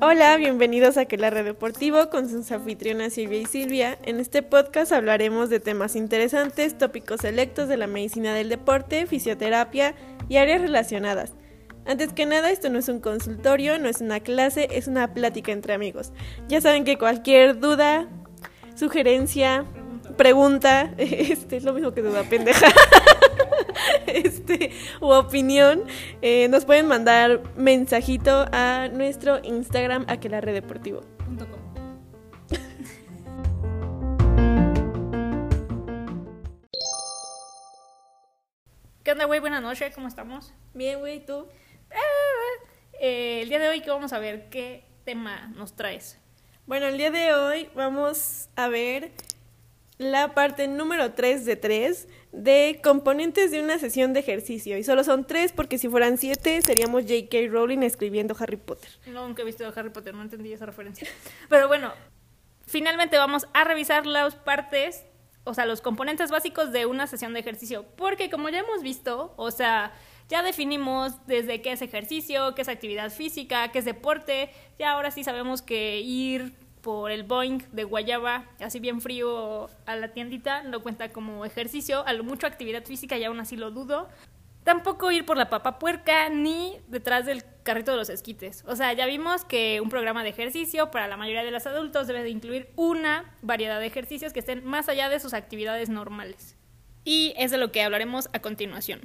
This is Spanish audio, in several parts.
Hola, bienvenidos a Aquelarre Deportivo con sus anfitrionas Silvia y Silvia. En este podcast hablaremos de temas interesantes, tópicos selectos de la medicina del deporte, fisioterapia y áreas relacionadas. Antes que nada, esto no es un consultorio, no es una clase, es una plática entre amigos. Ya saben que cualquier duda, sugerencia, pregunta, este es lo mismo que duda pendeja, este, u opinión, eh, nos pueden mandar mensajito a nuestro Instagram, Aquelarre Deportivo. ¿Qué onda, güey? Buenas noches, ¿cómo estamos? Bien, güey, ¿tú? Eh, el día de hoy, ¿qué vamos a ver? ¿Qué tema nos traes? Bueno, el día de hoy vamos a ver la parte número 3 de 3 de componentes de una sesión de ejercicio. Y solo son 3 porque si fueran 7 seríamos J.K. Rowling escribiendo Harry Potter. Nunca he visto Harry Potter, no entendí esa referencia. Pero bueno, finalmente vamos a revisar las partes, o sea, los componentes básicos de una sesión de ejercicio. Porque como ya hemos visto, o sea, ya definimos desde qué es ejercicio, qué es actividad física, qué es deporte. Ya ahora sí sabemos que ir por el Boeing de Guayaba, así bien frío a la tiendita, no cuenta como ejercicio, a lo mucho actividad física y aún así lo dudo. Tampoco ir por la papa puerca ni detrás del carrito de los esquites. O sea, ya vimos que un programa de ejercicio para la mayoría de los adultos debe de incluir una variedad de ejercicios que estén más allá de sus actividades normales. Y es de lo que hablaremos a continuación.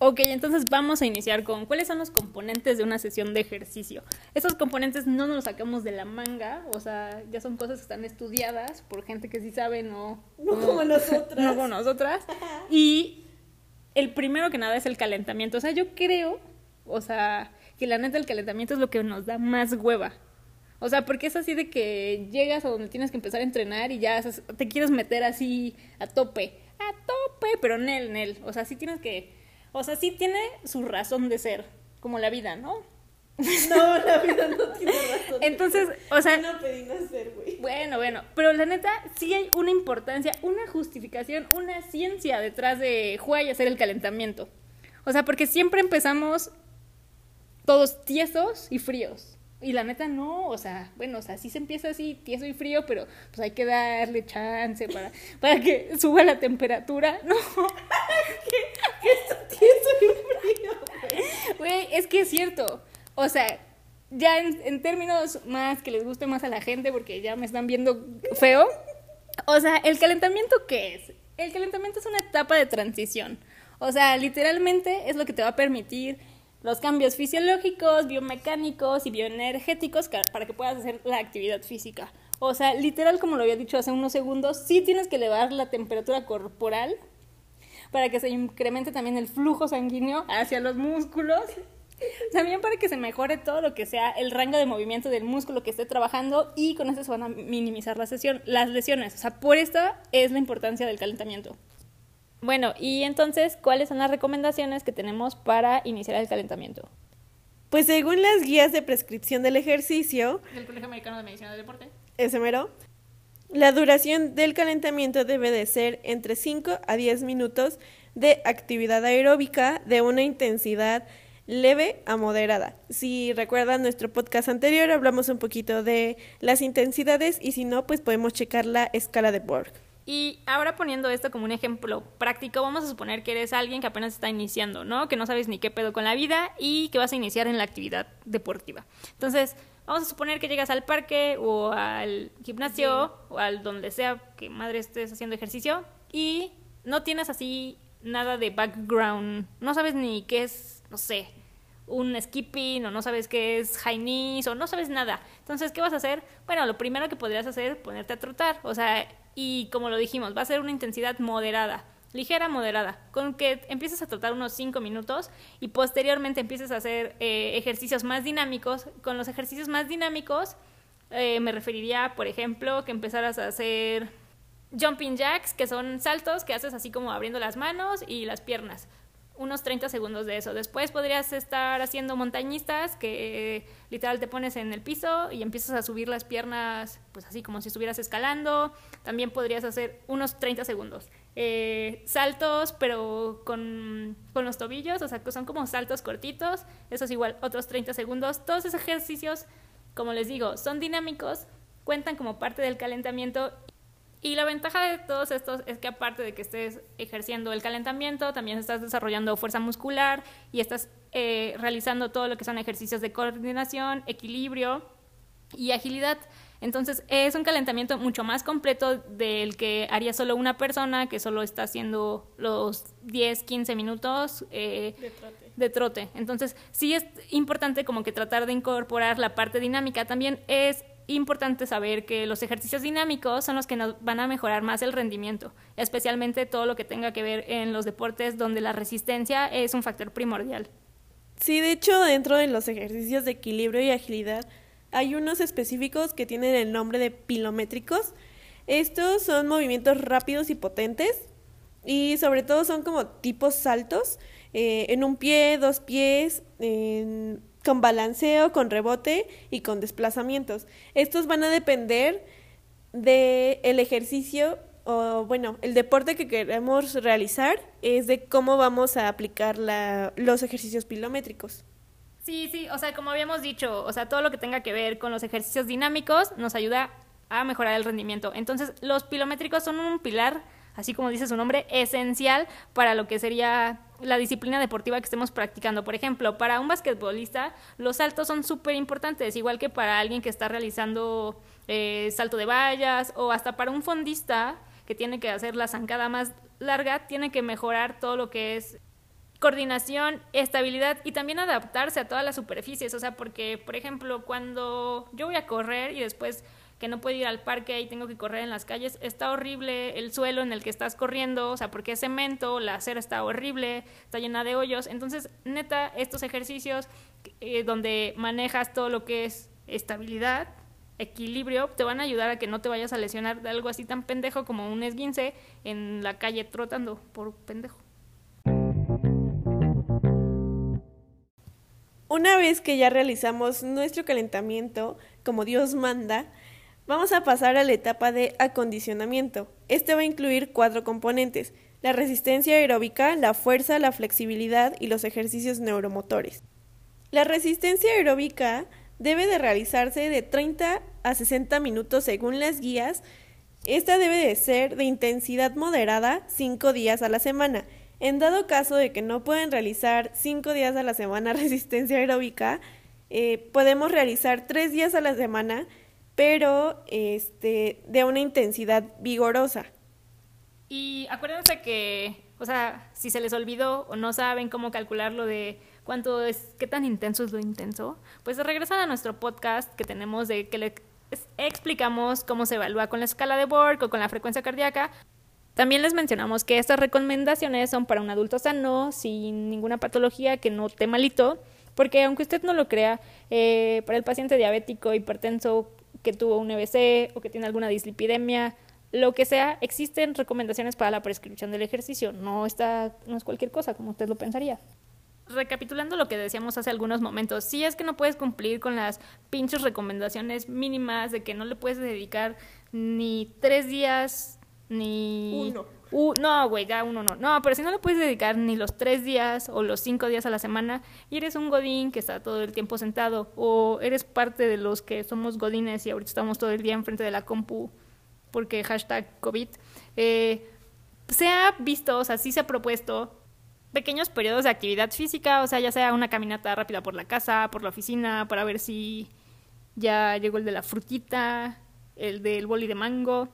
Ok, entonces vamos a iniciar con cuáles son los componentes de una sesión de ejercicio. Esos componentes no nos los sacamos de la manga, o sea, ya son cosas que están estudiadas por gente que sí sabe, no, no como nosotras. No como nosotras. Y el primero que nada es el calentamiento. O sea, yo creo, o sea, que la neta el calentamiento es lo que nos da más hueva. O sea, porque es así de que llegas a donde tienes que empezar a entrenar y ya te quieres meter así a tope. A tope, pero Nel, Nel. O sea, sí tienes que o sea, sí tiene su razón de ser, como la vida, ¿no? No, la vida no tiene razón. Entonces, o sea. No pedí nacer, güey. Bueno, bueno. Pero la neta, sí hay una importancia, una justificación, una ciencia detrás de jugar y hacer el calentamiento. O sea, porque siempre empezamos todos tiesos y fríos. Y la neta no, o sea, bueno, o sea, sí se empieza así tieso y frío, pero pues hay que darle chance para, para que suba la temperatura. No, ¿qué, es tieso y frío? Güey, es que es cierto. O sea, ya en, en, términos más que les guste más a la gente, porque ya me están viendo feo. O sea, ¿el calentamiento qué es? El calentamiento es una etapa de transición. O sea, literalmente es lo que te va a permitir los cambios fisiológicos, biomecánicos y bioenergéticos para que puedas hacer la actividad física. O sea, literal, como lo había dicho hace unos segundos, sí tienes que elevar la temperatura corporal para que se incremente también el flujo sanguíneo hacia los músculos. También para que se mejore todo lo que sea el rango de movimiento del músculo que esté trabajando y con eso se van a minimizar la sesión, las lesiones. O sea, por esta es la importancia del calentamiento. Bueno, y entonces, ¿cuáles son las recomendaciones que tenemos para iniciar el calentamiento? Pues según las guías de prescripción del ejercicio... Del Colegio Americano de Medicina del Deporte. Ese mero. La duración del calentamiento debe de ser entre 5 a 10 minutos de actividad aeróbica de una intensidad leve a moderada. Si recuerdan nuestro podcast anterior, hablamos un poquito de las intensidades y si no, pues podemos checar la escala de Borg. Y ahora poniendo esto como un ejemplo práctico, vamos a suponer que eres alguien que apenas está iniciando, ¿no? Que no sabes ni qué pedo con la vida y que vas a iniciar en la actividad deportiva. Entonces, vamos a suponer que llegas al parque o al gimnasio o al donde sea que madre estés haciendo ejercicio y no tienes así nada de background, no sabes ni qué es, no sé, un skipping o no sabes qué es high knees o no sabes nada. Entonces, ¿qué vas a hacer? Bueno, lo primero que podrías hacer es ponerte a trotar, o sea, y como lo dijimos, va a ser una intensidad moderada, ligera, moderada, con que empieces a trotar unos 5 minutos y posteriormente empieces a hacer eh, ejercicios más dinámicos. Con los ejercicios más dinámicos eh, me referiría, por ejemplo, que empezaras a hacer jumping jacks, que son saltos que haces así como abriendo las manos y las piernas unos 30 segundos de eso. Después podrías estar haciendo montañistas, que literal te pones en el piso y empiezas a subir las piernas, pues así como si estuvieras escalando. También podrías hacer unos 30 segundos. Eh, saltos, pero con, con, los tobillos, o sea, que son como saltos cortitos, eso es igual, otros 30 segundos. Todos esos ejercicios, como les digo, son dinámicos, cuentan como parte del calentamiento y la ventaja de todos estos es que aparte de que estés ejerciendo el calentamiento, también estás desarrollando fuerza muscular y estás eh, realizando todo lo que son ejercicios de coordinación, equilibrio y agilidad. Entonces es un calentamiento mucho más completo del que haría solo una persona que solo está haciendo los 10, 15 minutos eh, de, de trote. Entonces sí es importante como que tratar de incorporar la parte dinámica. También es importante saber que los ejercicios dinámicos son los que nos van a mejorar más el rendimiento, especialmente todo lo que tenga que ver en los deportes donde la resistencia es un factor primordial. Sí, de hecho, dentro de los ejercicios de equilibrio y agilidad hay unos específicos que tienen el nombre de pilométricos. Estos son movimientos rápidos y potentes y sobre todo son como tipos saltos eh, en un pie, dos pies, con balanceo, con rebote y con desplazamientos. Estos van a depender del el ejercicio o bueno, el deporte que queremos realizar es de cómo vamos a aplicar la, los ejercicios pilométricos. Sí, sí, o sea, como habíamos dicho, o sea, todo lo que tenga que ver con los ejercicios dinámicos nos ayuda a mejorar el rendimiento. Entonces, los pilométricos son un pilar, así como dice su nombre, esencial para lo que sería la disciplina deportiva que estemos practicando. Por ejemplo, para un basquetbolista, los saltos son súper importantes, igual que para alguien que está realizando eh, salto de vallas o hasta para un fondista que tiene que hacer la zancada más larga, tiene que mejorar todo lo que es coordinación, estabilidad y también adaptarse a todas las superficies. O sea, porque, por ejemplo, cuando yo voy a correr y después que no puedo ir al parque y tengo que correr en las calles, está horrible el suelo en el que estás corriendo, o sea, porque es cemento, la acera está horrible, está llena de hoyos. Entonces, neta, estos ejercicios eh, donde manejas todo lo que es estabilidad, equilibrio, te van a ayudar a que no te vayas a lesionar de algo así tan pendejo como un esguince en la calle trotando por pendejo. Una vez que ya realizamos nuestro calentamiento como Dios manda, Vamos a pasar a la etapa de acondicionamiento. Este va a incluir cuatro componentes, la resistencia aeróbica, la fuerza, la flexibilidad y los ejercicios neuromotores. La resistencia aeróbica debe de realizarse de 30 a 60 minutos según las guías. Esta debe de ser de intensidad moderada 5 días a la semana. En dado caso de que no pueden realizar 5 días a la semana resistencia aeróbica, eh, podemos realizar 3 días a la semana pero este, de una intensidad vigorosa. Y acuérdense que, o sea, si se les olvidó o no saben cómo calcular lo de cuánto es, qué tan intenso es lo intenso, pues regresan a nuestro podcast que tenemos de que les explicamos cómo se evalúa con la escala de Borg o con la frecuencia cardíaca. También les mencionamos que estas recomendaciones son para un adulto sano, sin ninguna patología, que no esté malito, porque aunque usted no lo crea, eh, para el paciente diabético, hipertenso, que tuvo un EBC o que tiene alguna dislipidemia, lo que sea, existen recomendaciones para la prescripción del ejercicio. No está, no es cualquier cosa como usted lo pensaría. Recapitulando lo que decíamos hace algunos momentos, si es que no puedes cumplir con las pinches recomendaciones mínimas de que no le puedes dedicar ni tres días ni uno no, güey, ya uno no. No, pero si no le puedes dedicar ni los tres días o los cinco días a la semana y eres un godín que está todo el tiempo sentado o eres parte de los que somos godines y ahorita estamos todo el día enfrente de la compu porque hashtag COVID, eh, se ha visto, o sea, sí se ha propuesto pequeños periodos de actividad física, o sea, ya sea una caminata rápida por la casa, por la oficina, para ver si ya llegó el de la frutita, el del boli de mango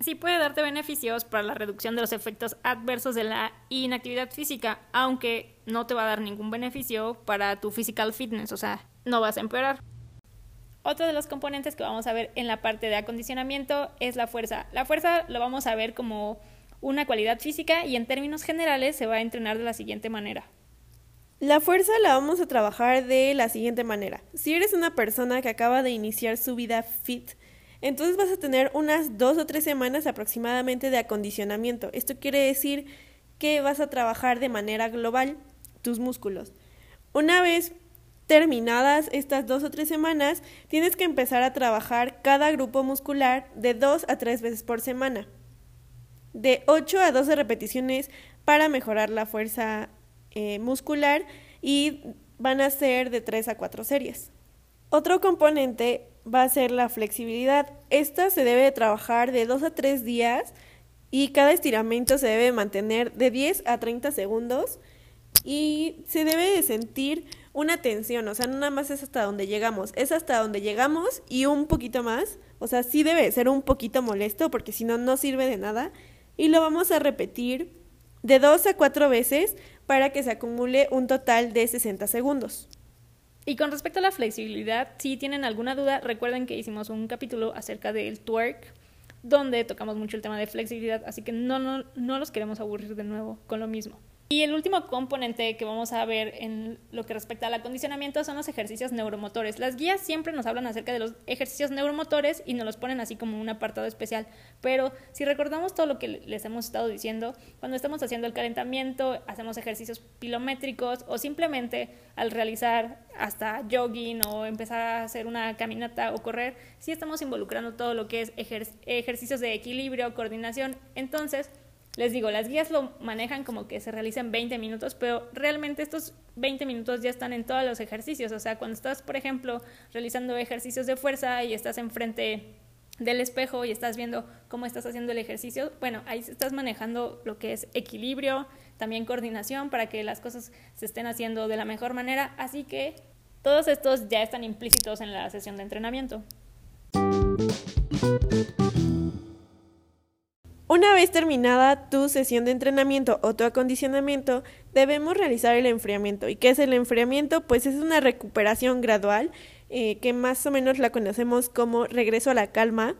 sí puede darte beneficios para la reducción de los efectos adversos de la inactividad física, aunque no te va a dar ningún beneficio para tu physical fitness, o sea, no vas a empeorar. Otro de los componentes que vamos a ver en la parte de acondicionamiento es la fuerza. La fuerza lo vamos a ver como una cualidad física y en términos generales se va a entrenar de la siguiente manera. La fuerza la vamos a trabajar de la siguiente manera. Si eres una persona que acaba de iniciar su vida fit, entonces vas a tener unas dos o tres semanas aproximadamente de acondicionamiento. Esto quiere decir que vas a trabajar de manera global tus músculos. Una vez terminadas estas dos o tres semanas, tienes que empezar a trabajar cada grupo muscular de dos a tres veces por semana. de 8 a 12 repeticiones para mejorar la fuerza eh, muscular y van a ser de 3 a 4 series. Otro componente va a ser la flexibilidad. Esta se debe trabajar de 2 a 3 días y cada estiramiento se debe mantener de 10 a 30 segundos y se debe de sentir una tensión, o sea, no nada más es hasta donde llegamos, es hasta donde llegamos y un poquito más, o sea, sí debe ser un poquito molesto porque si no, no sirve de nada y lo vamos a repetir de 2 a 4 veces para que se acumule un total de 60 segundos. Y con respecto a la flexibilidad, si tienen alguna duda, recuerden que hicimos un capítulo acerca del twerk, donde tocamos mucho el tema de flexibilidad, así que no, no, no los queremos aburrir de nuevo con lo mismo. Y el último componente que vamos a ver en lo que respecta al acondicionamiento son los ejercicios neuromotores. Las guías siempre nos hablan acerca de los ejercicios neuromotores y nos los ponen así como un apartado especial. Pero si recordamos todo lo que les hemos estado diciendo, cuando estamos haciendo el calentamiento, hacemos ejercicios pilométricos o simplemente al realizar hasta jogging o empezar a hacer una caminata o correr, sí estamos involucrando todo lo que es ejercicios de equilibrio, coordinación. Entonces, les digo, las guías lo manejan como que se realicen 20 minutos, pero realmente estos 20 minutos ya están en todos los ejercicios. O sea, cuando estás, por ejemplo, realizando ejercicios de fuerza y estás enfrente del espejo y estás viendo cómo estás haciendo el ejercicio, bueno, ahí estás manejando lo que es equilibrio, también coordinación para que las cosas se estén haciendo de la mejor manera. Así que todos estos ya están implícitos en la sesión de entrenamiento. Una vez terminada tu sesión de entrenamiento o tu acondicionamiento, debemos realizar el enfriamiento. ¿Y qué es el enfriamiento? Pues es una recuperación gradual, eh, que más o menos la conocemos como regreso a la calma,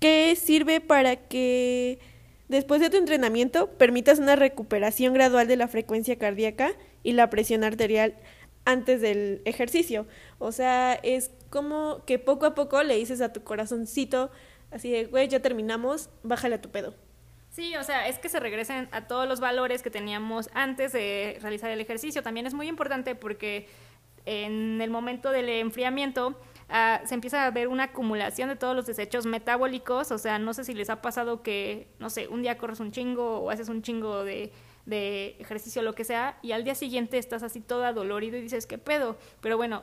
que sirve para que después de tu entrenamiento permitas una recuperación gradual de la frecuencia cardíaca y la presión arterial antes del ejercicio. O sea, es como que poco a poco le dices a tu corazoncito, así de, güey, ya terminamos, bájale a tu pedo. Sí, o sea, es que se regresen a todos los valores que teníamos antes de realizar el ejercicio. También es muy importante porque en el momento del enfriamiento ah, se empieza a ver una acumulación de todos los desechos metabólicos. O sea, no sé si les ha pasado que, no sé, un día corres un chingo o haces un chingo de, de ejercicio, lo que sea, y al día siguiente estás así toda dolorido y dices, ¿qué pedo? Pero bueno,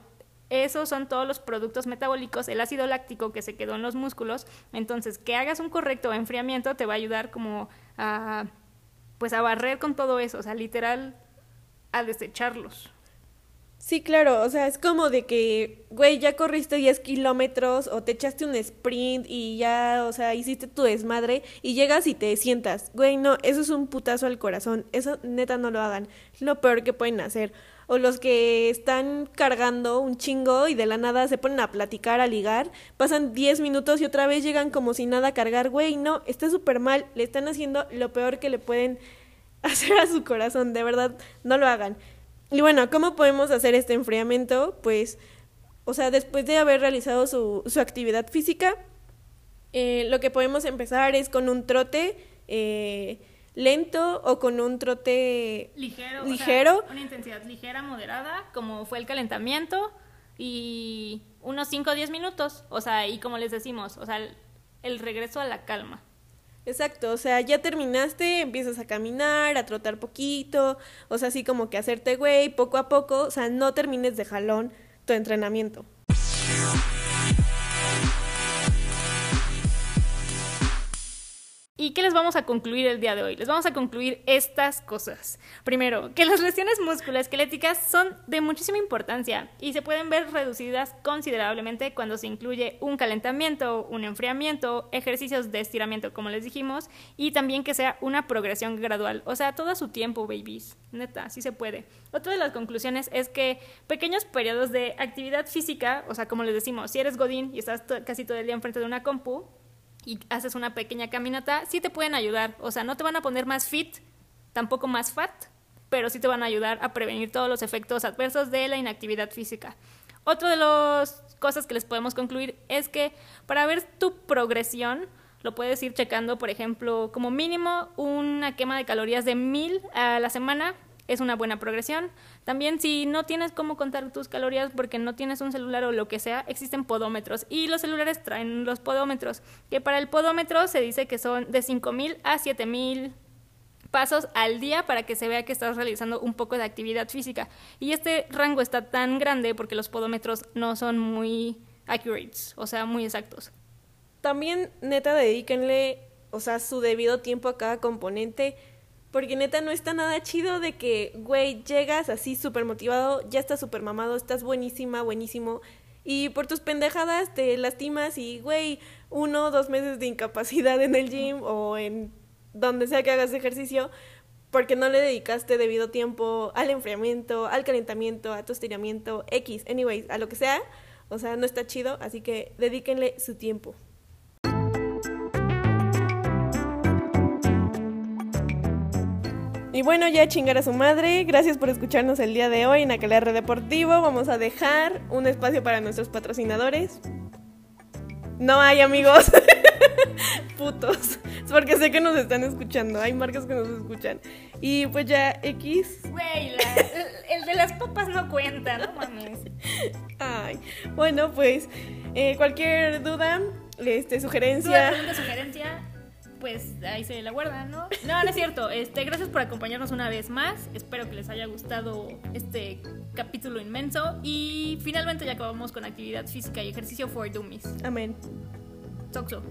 esos son todos los productos metabólicos, el ácido láctico que se quedó en los músculos. Entonces, que hagas un correcto enfriamiento te va a ayudar como a, pues a barrer con todo eso, o sea, literal, a desecharlos. Sí, claro, o sea, es como de que, güey, ya corriste 10 kilómetros o te echaste un sprint y ya, o sea, hiciste tu desmadre y llegas y te sientas. Güey, no, eso es un putazo al corazón, eso neta no lo hagan, es lo peor que pueden hacer o los que están cargando un chingo y de la nada se ponen a platicar, a ligar, pasan 10 minutos y otra vez llegan como si nada a cargar, güey, no, está súper mal, le están haciendo lo peor que le pueden hacer a su corazón, de verdad, no lo hagan. Y bueno, ¿cómo podemos hacer este enfriamiento? Pues, o sea, después de haber realizado su, su actividad física, eh, lo que podemos empezar es con un trote, eh, lento o con un trote ligero, ligero. una intensidad ligera, moderada, como fue el calentamiento y unos 5 o 10 minutos, o sea, y como les decimos, o sea, el, regreso a la calma. Exacto, o sea, ya terminaste, empiezas a caminar, a trotar poquito, o sea, así como que hacerte güey poco a poco, o sea, no termines de jalón tu entrenamiento. ¿Y qué les vamos a concluir el día de hoy? Les vamos a concluir estas cosas. Primero, que las lesiones musculoesqueléticas son de muchísima importancia y se pueden ver reducidas considerablemente cuando se incluye un calentamiento, un enfriamiento, ejercicios de estiramiento, como les dijimos, y también que sea una progresión gradual, o sea, todo a su tiempo, babies. Neta, sí se puede. Otra de las conclusiones es que pequeños periodos de actividad física, o sea, como les decimos, si eres godín y estás casi todo el día enfrente de una compu, y haces una pequeña caminata, sí te pueden ayudar. O sea, no te van a poner más fit, tampoco más fat, pero sí te van a ayudar a prevenir todos los efectos adversos de la inactividad física. Otra de las cosas que les podemos concluir es que para ver tu progresión, lo puedes ir checando, por ejemplo, como mínimo una quema de calorías de 1000 a la semana es una buena progresión. También si no tienes cómo contar tus calorías porque no tienes un celular o lo que sea, existen podómetros y los celulares traen los podómetros, que para el podómetro se dice que son de 5000 a 7000 pasos al día para que se vea que estás realizando un poco de actividad física. Y este rango está tan grande porque los podómetros no son muy accurate, o sea, muy exactos. También, neta, dedíquenle, o sea, su debido tiempo a cada componente. Porque neta no está nada chido de que, güey, llegas así súper motivado, ya estás súper mamado, estás buenísima, buenísimo. Y por tus pendejadas te lastimas y, güey, uno o dos meses de incapacidad en el gym o en donde sea que hagas ejercicio porque no le dedicaste debido tiempo al enfriamiento, al calentamiento, a tu estiramiento, X, anyways, a lo que sea. O sea, no está chido, así que dedíquenle su tiempo. Y bueno, ya chingar a su madre. Gracias por escucharnos el día de hoy en Aquelarre Deportivo. Vamos a dejar un espacio para nuestros patrocinadores. No hay amigos. Putos. Es porque sé que nos están escuchando. Hay marcas que nos escuchan. Y pues ya, X. Güey, el, de las papas no cuenta, no mames. Ay. Bueno, pues eh, cualquier duda, este, sugerencia. Duda, sugerencia pues ahí se la guardan, ¿no? No, no es cierto. Este, gracias por acompañarnos una vez más. Espero que les haya gustado este capítulo inmenso. Y finalmente ya acabamos con actividad física y ejercicio for dummies. Amén. Soxo.